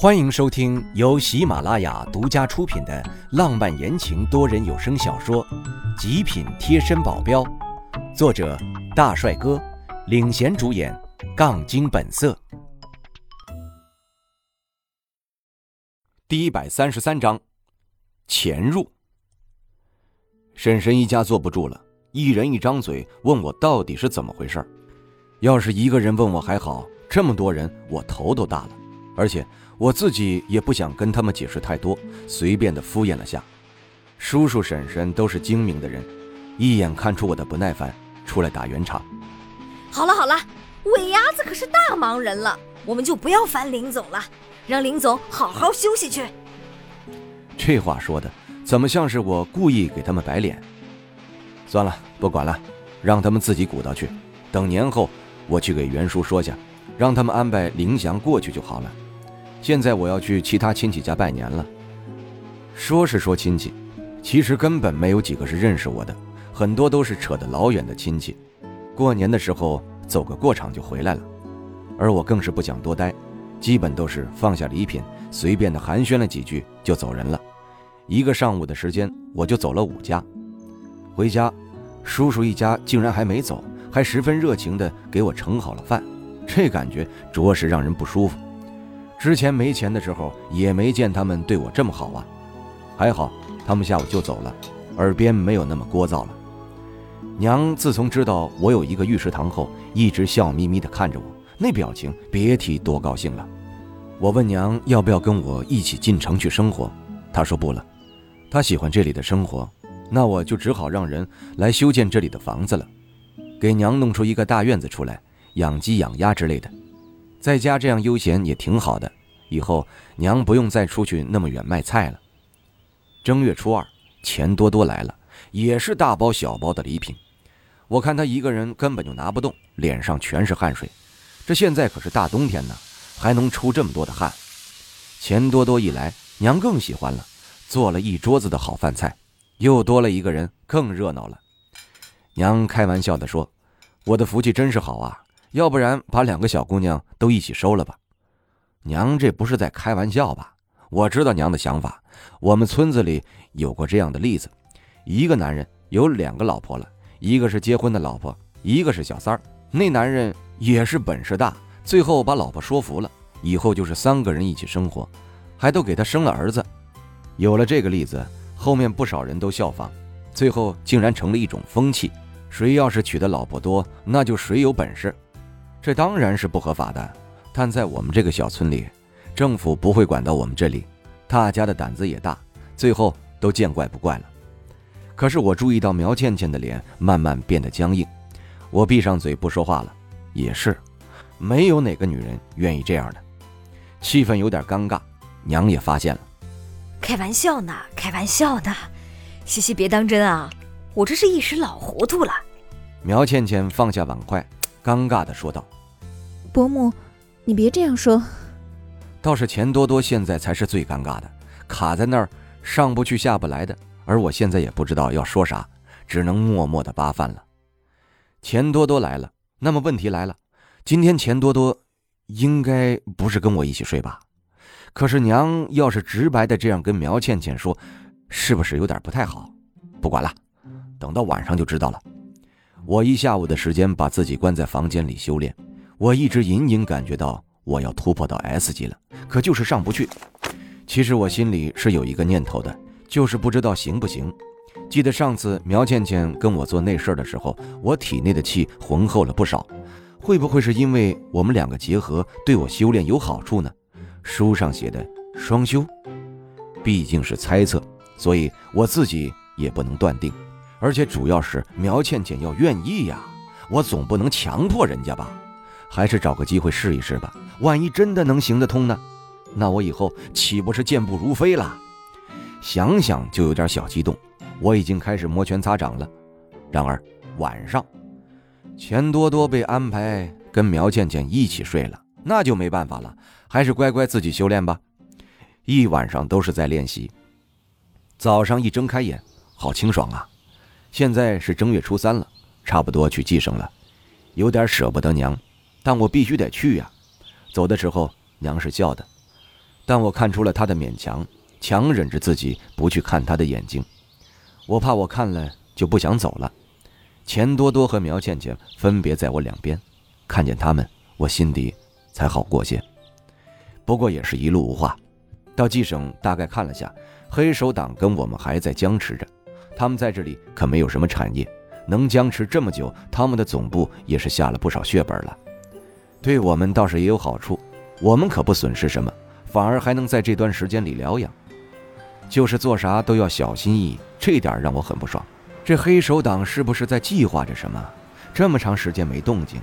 欢迎收听由喜马拉雅独家出品的浪漫言情多人有声小说《极品贴身保镖》，作者大帅哥领衔主演，杠精本色。第一百三十三章，潜入。婶婶一家坐不住了，一人一张嘴问我到底是怎么回事要是一个人问我还好，这么多人我头都大了，而且。我自己也不想跟他们解释太多，随便的敷衍了下。叔叔婶婶都是精明的人，一眼看出我的不耐烦，出来打圆场。好了好了，尾牙子可是大忙人了，我们就不要烦林总了，让林总好好休息去。这话说的怎么像是我故意给他们摆脸？算了，不管了，让他们自己鼓捣去。等年后我去给袁叔说下，让他们安排林祥过去就好了。现在我要去其他亲戚家拜年了。说是说亲戚，其实根本没有几个是认识我的，很多都是扯得老远的亲戚。过年的时候走个过场就回来了，而我更是不想多待，基本都是放下礼品，随便的寒暄了几句就走人了。一个上午的时间，我就走了五家。回家，叔叔一家竟然还没走，还十分热情的给我盛好了饭，这感觉着实让人不舒服。之前没钱的时候，也没见他们对我这么好啊。还好，他们下午就走了，耳边没有那么聒噪了。娘自从知道我有一个御食堂后，一直笑眯眯地看着我，那表情别提多高兴了。我问娘要不要跟我一起进城去生活，她说不了，她喜欢这里的生活。那我就只好让人来修建这里的房子了，给娘弄出一个大院子出来，养鸡养鸭之类的。在家这样悠闲也挺好的，以后娘不用再出去那么远卖菜了。正月初二，钱多多来了，也是大包小包的礼品。我看他一个人根本就拿不动，脸上全是汗水。这现在可是大冬天呢，还能出这么多的汗。钱多多一来，娘更喜欢了，做了一桌子的好饭菜，又多了一个人，更热闹了。娘开玩笑地说：“我的福气真是好啊。”要不然把两个小姑娘都一起收了吧，娘这不是在开玩笑吧？我知道娘的想法，我们村子里有过这样的例子，一个男人有两个老婆了，一个是结婚的老婆，一个是小三儿。那男人也是本事大，最后把老婆说服了，以后就是三个人一起生活，还都给他生了儿子。有了这个例子，后面不少人都效仿，最后竟然成了一种风气，谁要是娶的老婆多，那就谁有本事。这当然是不合法的，但在我们这个小村里，政府不会管到我们这里，大家的胆子也大，最后都见怪不怪了。可是我注意到苗倩倩的脸慢慢变得僵硬，我闭上嘴不说话了。也是，没有哪个女人愿意这样的，气氛有点尴尬。娘也发现了，开玩笑呢，开玩笑呢，西西别当真啊，我这是一时老糊涂了。苗倩倩放下碗筷，尴尬的说道。伯母，你别这样说。倒是钱多多现在才是最尴尬的，卡在那儿上不去下不来的。而我现在也不知道要说啥，只能默默的扒饭了。钱多多来了，那么问题来了，今天钱多多应该不是跟我一起睡吧？可是娘要是直白的这样跟苗倩倩说，是不是有点不太好？不管了，等到晚上就知道了。我一下午的时间把自己关在房间里修炼。我一直隐隐感觉到我要突破到 S 级了，可就是上不去。其实我心里是有一个念头的，就是不知道行不行。记得上次苗倩倩跟我做那事儿的时候，我体内的气浑厚了不少。会不会是因为我们两个结合对我修炼有好处呢？书上写的双修，毕竟是猜测，所以我自己也不能断定。而且主要是苗倩倩要愿意呀，我总不能强迫人家吧。还是找个机会试一试吧，万一真的能行得通呢？那我以后岂不是健步如飞了？想想就有点小激动，我已经开始摩拳擦掌了。然而晚上，钱多多被安排跟苗倩倩一起睡了，那就没办法了，还是乖乖自己修炼吧。一晚上都是在练习。早上一睁开眼，好清爽啊！现在是正月初三了，差不多去祭生了，有点舍不得娘。但我必须得去呀！走的时候，娘是笑的。但我看出了她的勉强，强忍着自己不去看她的眼睛。我怕我看了就不想走了。钱多多和苗倩倩分别在我两边，看见他们，我心底才好过些。不过也是一路无话。到冀省大概看了下，黑手党跟我们还在僵持着。他们在这里可没有什么产业，能僵持这么久，他们的总部也是下了不少血本了。对我们倒是也有好处，我们可不损失什么，反而还能在这段时间里疗养。就是做啥都要小心翼翼，这点让我很不爽。这黑手党是不是在计划着什么？这么长时间没动静，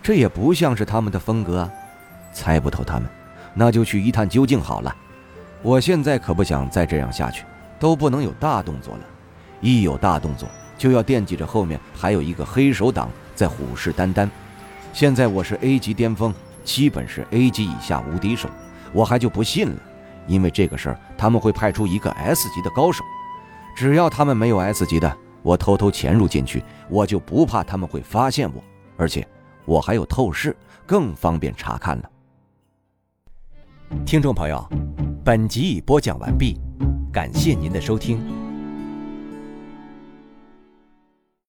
这也不像是他们的风格啊！猜不透他们。那就去一探究竟好了。我现在可不想再这样下去，都不能有大动作了。一有大动作，就要惦记着后面还有一个黑手党在虎视眈眈。现在我是 A 级巅峰，基本是 A 级以下无敌手，我还就不信了。因为这个事儿，他们会派出一个 S 级的高手。只要他们没有 S 级的，我偷偷潜入进去，我就不怕他们会发现我。而且我还有透视，更方便查看了。听众朋友，本集已播讲完毕，感谢您的收听。